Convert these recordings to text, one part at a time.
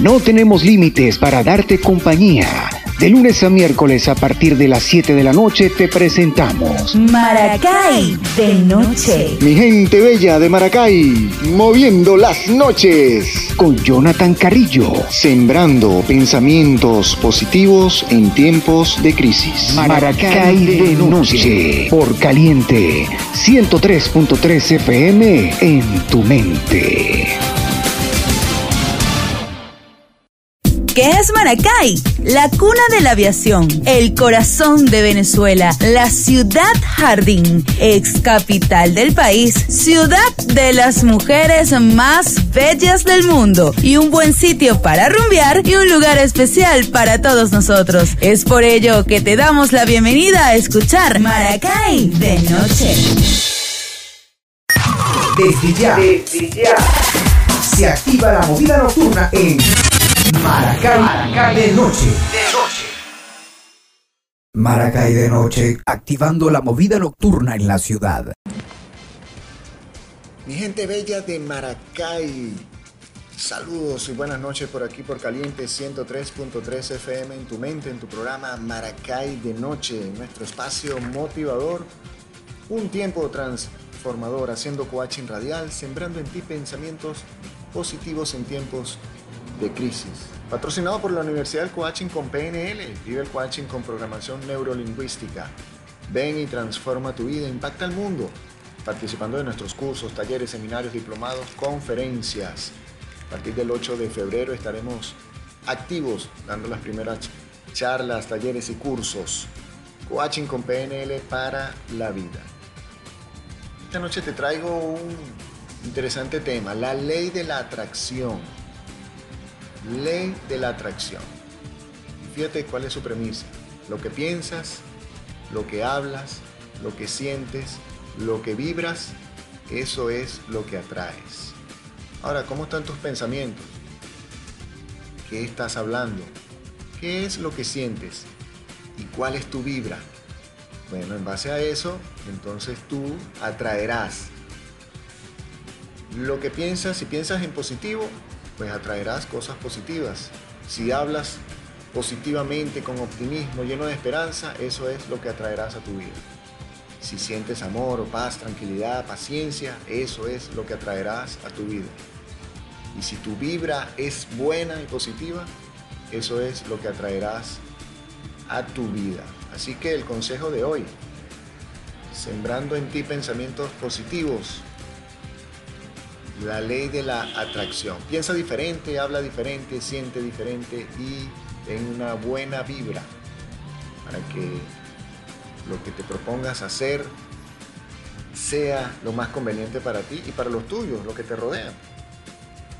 No tenemos límites para darte compañía. De lunes a miércoles a partir de las 7 de la noche te presentamos Maracay de noche. Mi gente bella de Maracay, moviendo las noches. Con Jonathan Carrillo, sembrando pensamientos positivos en tiempos de crisis. Maracay de noche. Por caliente, 103.3 FM en tu mente. ¿Qué es Maracay? La cuna de la aviación, el corazón de Venezuela, la ciudad jardín, ex capital del país, ciudad de las mujeres más bellas del mundo y un buen sitio para rumbear y un lugar especial para todos nosotros. Es por ello que te damos la bienvenida a escuchar Maracay de noche. Desde desde ya, se activa la movida nocturna en Maracay, de noche. Maracay de noche, activando la movida nocturna en la ciudad. Mi gente bella de Maracay. Saludos y buenas noches por aquí por Caliente 103.3 FM en tu mente, en tu programa Maracay de Noche, nuestro espacio motivador, un tiempo transformador, haciendo coaching radial, sembrando en ti pensamientos positivos en tiempos de crisis. Patrocinado por la Universidad del Coaching con PNL. Vive el coaching con programación neurolingüística. Ven y transforma tu vida, impacta el mundo. Participando de nuestros cursos, talleres, seminarios, diplomados, conferencias. A partir del 8 de febrero estaremos activos dando las primeras charlas, talleres y cursos. Coaching con PNL para la vida. Esta noche te traigo un interesante tema, la ley de la atracción ley de la atracción. Fíjate cuál es su premisa. Lo que piensas, lo que hablas, lo que sientes, lo que vibras, eso es lo que atraes. Ahora, ¿cómo están tus pensamientos? ¿Qué estás hablando? ¿Qué es lo que sientes? ¿Y cuál es tu vibra? Bueno, en base a eso, entonces tú atraerás lo que piensas, si piensas en positivo, pues atraerás cosas positivas. Si hablas positivamente, con optimismo, lleno de esperanza, eso es lo que atraerás a tu vida. Si sientes amor, paz, tranquilidad, paciencia, eso es lo que atraerás a tu vida. Y si tu vibra es buena y positiva, eso es lo que atraerás a tu vida. Así que el consejo de hoy, sembrando en ti pensamientos positivos, la ley de la atracción. Piensa diferente, habla diferente, siente diferente y ten una buena vibra para que lo que te propongas hacer sea lo más conveniente para ti y para los tuyos, lo que te rodean.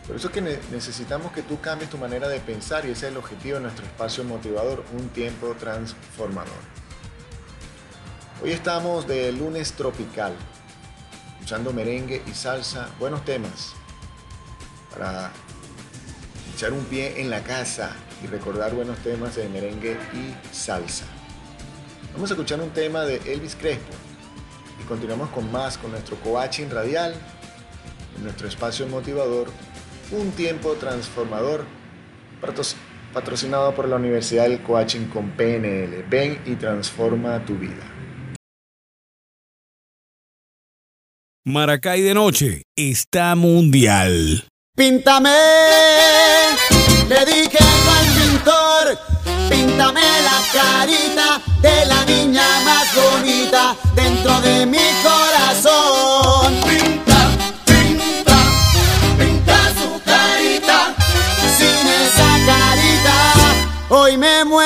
Por eso es que necesitamos que tú cambies tu manera de pensar y ese es el objetivo de nuestro espacio motivador, un tiempo transformador. Hoy estamos de lunes tropical, escuchando merengue y salsa, buenos temas para echar un pie en la casa y recordar buenos temas de merengue y salsa. Vamos a escuchar un tema de Elvis Crespo y continuamos con más con nuestro coaching radial, nuestro espacio motivador, un tiempo transformador, patrocinado por la Universidad del Coaching con PNL. Ven y transforma tu vida. Maracay de noche está mundial. Píntame, le dije al pintor, píntame la carita de la niña más bonita dentro de mi corazón. Pinta, pinta, pinta su carita, sin esa carita, hoy me muero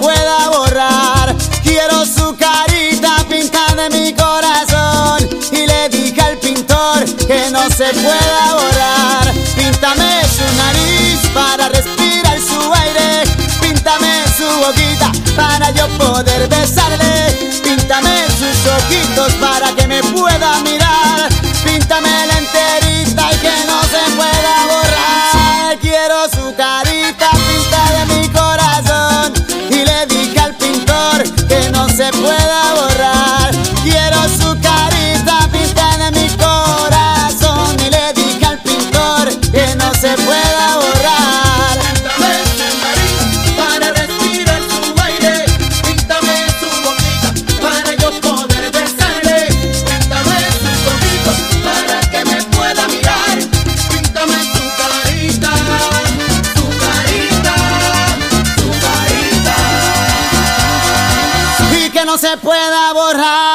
pueda borrar. Quiero su carita pintada en mi corazón y le dije al pintor que no se pueda borrar. Píntame su nariz para respirar su aire. Píntame su boquita para yo poder besarle. Píntame sus ojitos para que me pueda mirar. Píntame la enterita se pueda borrar.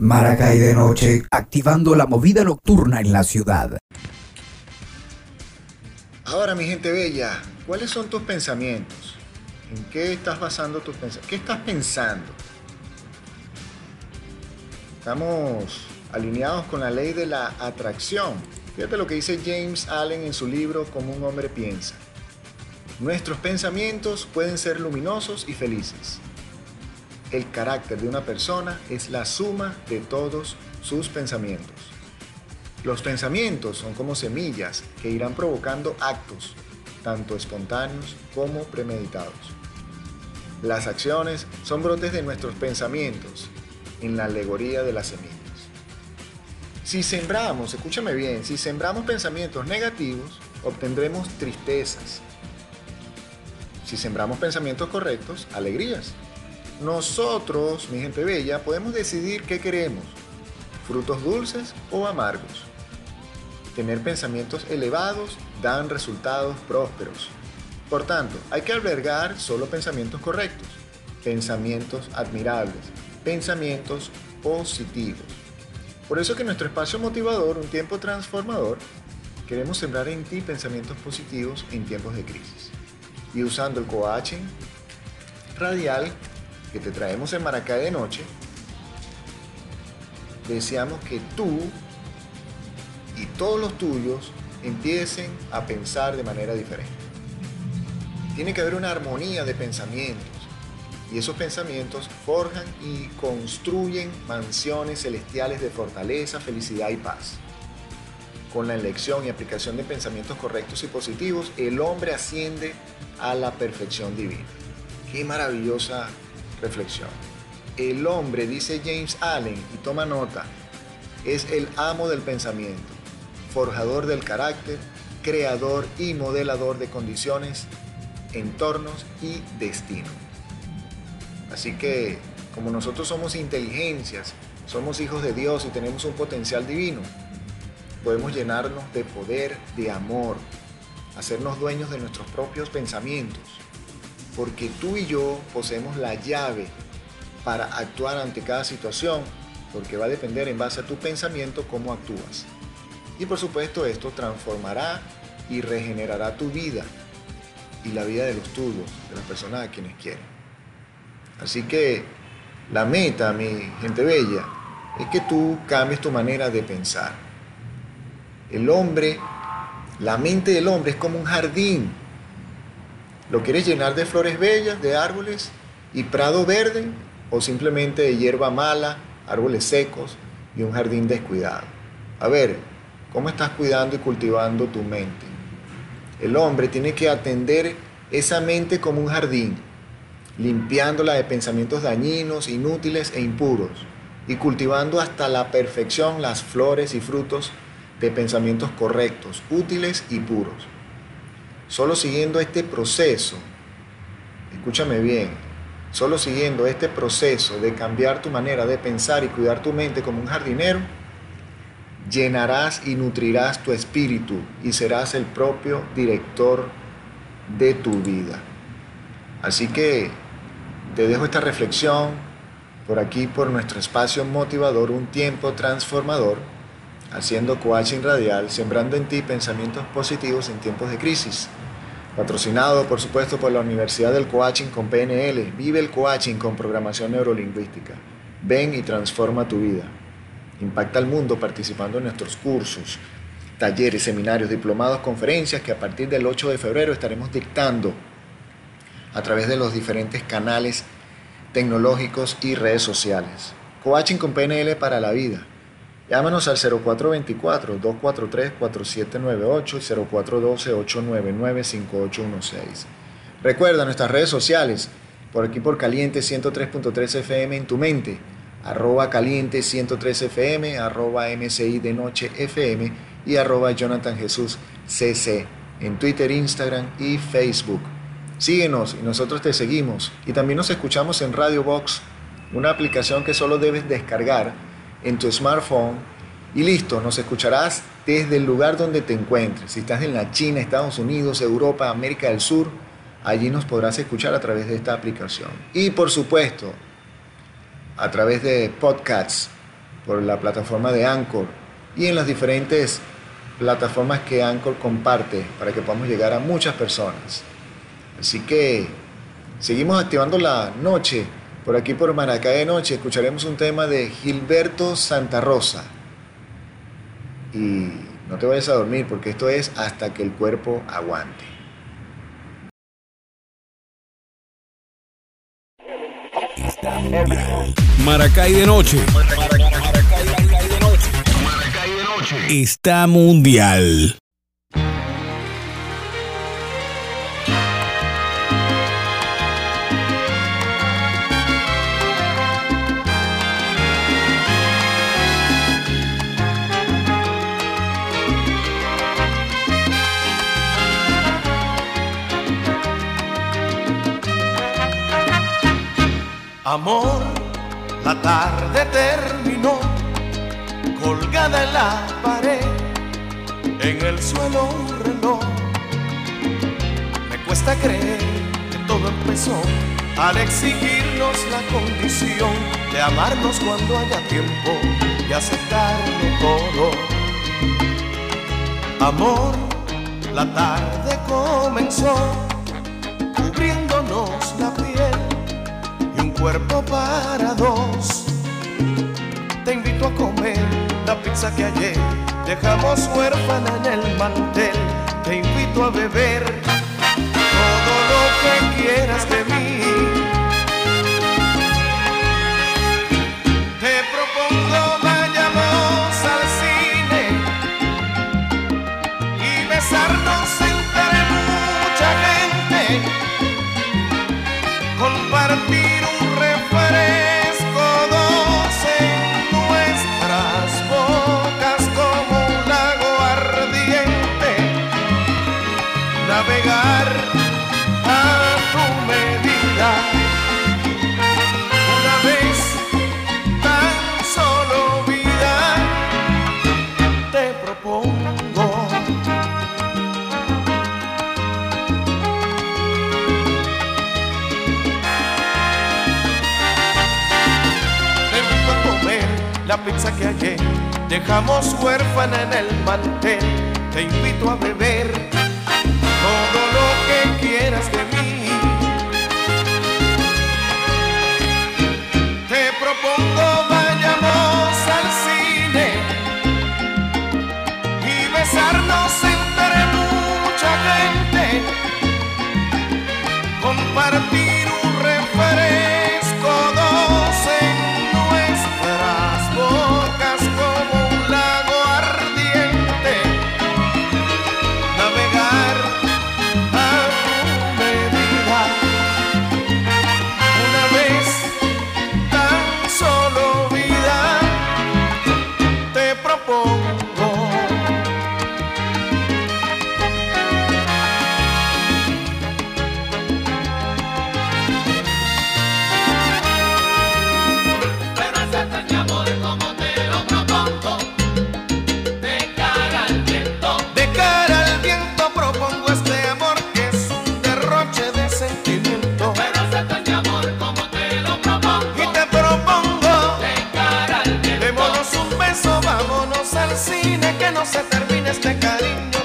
Maracay de noche, activando la movida nocturna en la ciudad. Ahora, mi gente bella, ¿cuáles son tus pensamientos? ¿En qué estás basando tus pensamientos? ¿Qué estás pensando? Estamos alineados con la ley de la atracción. Fíjate lo que dice James Allen en su libro Como un hombre piensa. Nuestros pensamientos pueden ser luminosos y felices. El carácter de una persona es la suma de todos sus pensamientos. Los pensamientos son como semillas que irán provocando actos, tanto espontáneos como premeditados. Las acciones son brotes de nuestros pensamientos, en la alegoría de las semillas. Si sembramos, escúchame bien, si sembramos pensamientos negativos, obtendremos tristezas. Si sembramos pensamientos correctos, alegrías. Nosotros, mi gente bella, podemos decidir qué queremos, frutos dulces o amargos. Tener pensamientos elevados dan resultados prósperos. Por tanto, hay que albergar solo pensamientos correctos, pensamientos admirables, pensamientos positivos. Por eso que nuestro espacio motivador, un tiempo transformador, queremos sembrar en ti pensamientos positivos en tiempos de crisis. Y usando el coaching radial que te traemos en Maracay de noche, deseamos que tú y todos los tuyos empiecen a pensar de manera diferente. Tiene que haber una armonía de pensamientos. Y esos pensamientos forjan y construyen mansiones celestiales de fortaleza, felicidad y paz. Con la elección y aplicación de pensamientos correctos y positivos, el hombre asciende a la perfección divina. Qué maravillosa reflexión. El hombre, dice James Allen, y toma nota, es el amo del pensamiento, forjador del carácter, creador y modelador de condiciones, entornos y destino. Así que, como nosotros somos inteligencias, somos hijos de Dios y tenemos un potencial divino, podemos llenarnos de poder, de amor, hacernos dueños de nuestros propios pensamientos, porque tú y yo poseemos la llave para actuar ante cada situación, porque va a depender en base a tu pensamiento cómo actúas. Y por supuesto esto transformará y regenerará tu vida y la vida de los tuyos, de las personas a quienes quieren. Así que la meta, mi gente bella, es que tú cambies tu manera de pensar. El hombre, la mente del hombre es como un jardín. ¿Lo quieres llenar de flores bellas, de árboles y prado verde o simplemente de hierba mala, árboles secos y un jardín descuidado? A ver, ¿cómo estás cuidando y cultivando tu mente? El hombre tiene que atender esa mente como un jardín, limpiándola de pensamientos dañinos, inútiles e impuros, y cultivando hasta la perfección las flores y frutos de pensamientos correctos, útiles y puros. Solo siguiendo este proceso, escúchame bien, solo siguiendo este proceso de cambiar tu manera de pensar y cuidar tu mente como un jardinero, llenarás y nutrirás tu espíritu y serás el propio director de tu vida. Así que te dejo esta reflexión por aquí, por nuestro espacio motivador, un tiempo transformador, haciendo coaching radial, sembrando en ti pensamientos positivos en tiempos de crisis. Patrocinado, por supuesto, por la Universidad del Coaching con PNL. Vive el coaching con programación neurolingüística. Ven y transforma tu vida. Impacta al mundo participando en nuestros cursos, talleres, seminarios, diplomados, conferencias que a partir del 8 de febrero estaremos dictando a través de los diferentes canales tecnológicos y redes sociales. Coaching con PNL para la vida. Llámanos al 0424-243-4798 y 0412-899-5816. Recuerda nuestras redes sociales, por aquí por Caliente 103.3 FM en tu mente, arroba Caliente 103 FM, arroba MCI de Noche FM y arroba Jonathan Jesús CC en Twitter, Instagram y Facebook. Síguenos y nosotros te seguimos. Y también nos escuchamos en Radio Box, una aplicación que solo debes descargar en tu smartphone y listo, nos escucharás desde el lugar donde te encuentres. Si estás en la China, Estados Unidos, Europa, América del Sur, allí nos podrás escuchar a través de esta aplicación. Y por supuesto, a través de podcasts, por la plataforma de Anchor y en las diferentes plataformas que Anchor comparte para que podamos llegar a muchas personas. Así que seguimos activando la noche. Por aquí por Maracay de Noche escucharemos un tema de Gilberto Santa Rosa. Y no te vayas a dormir porque esto es hasta que el cuerpo aguante. Maracay de noche. Maracay de noche. Está mundial. Amor, la tarde terminó, colgada en la pared, en el suelo un reloj. Me cuesta creer que todo empezó al exigirnos la condición de amarnos cuando haya tiempo y aceptarlo todo. Amor, la tarde comenzó cubriéndonos cuerpo para dos. Te invito a comer la pizza que ayer dejamos huérfana en el mantel. Te invito a beber todo lo que quieras de mí. en el mantel, te invito a beber al cine, que no se termine este cariño.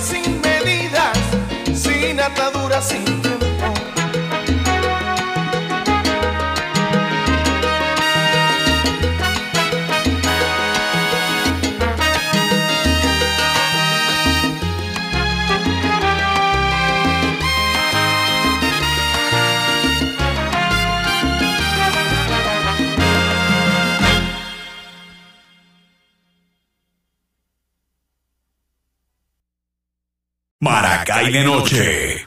sin medidas, sin ataduras, sin y de noche.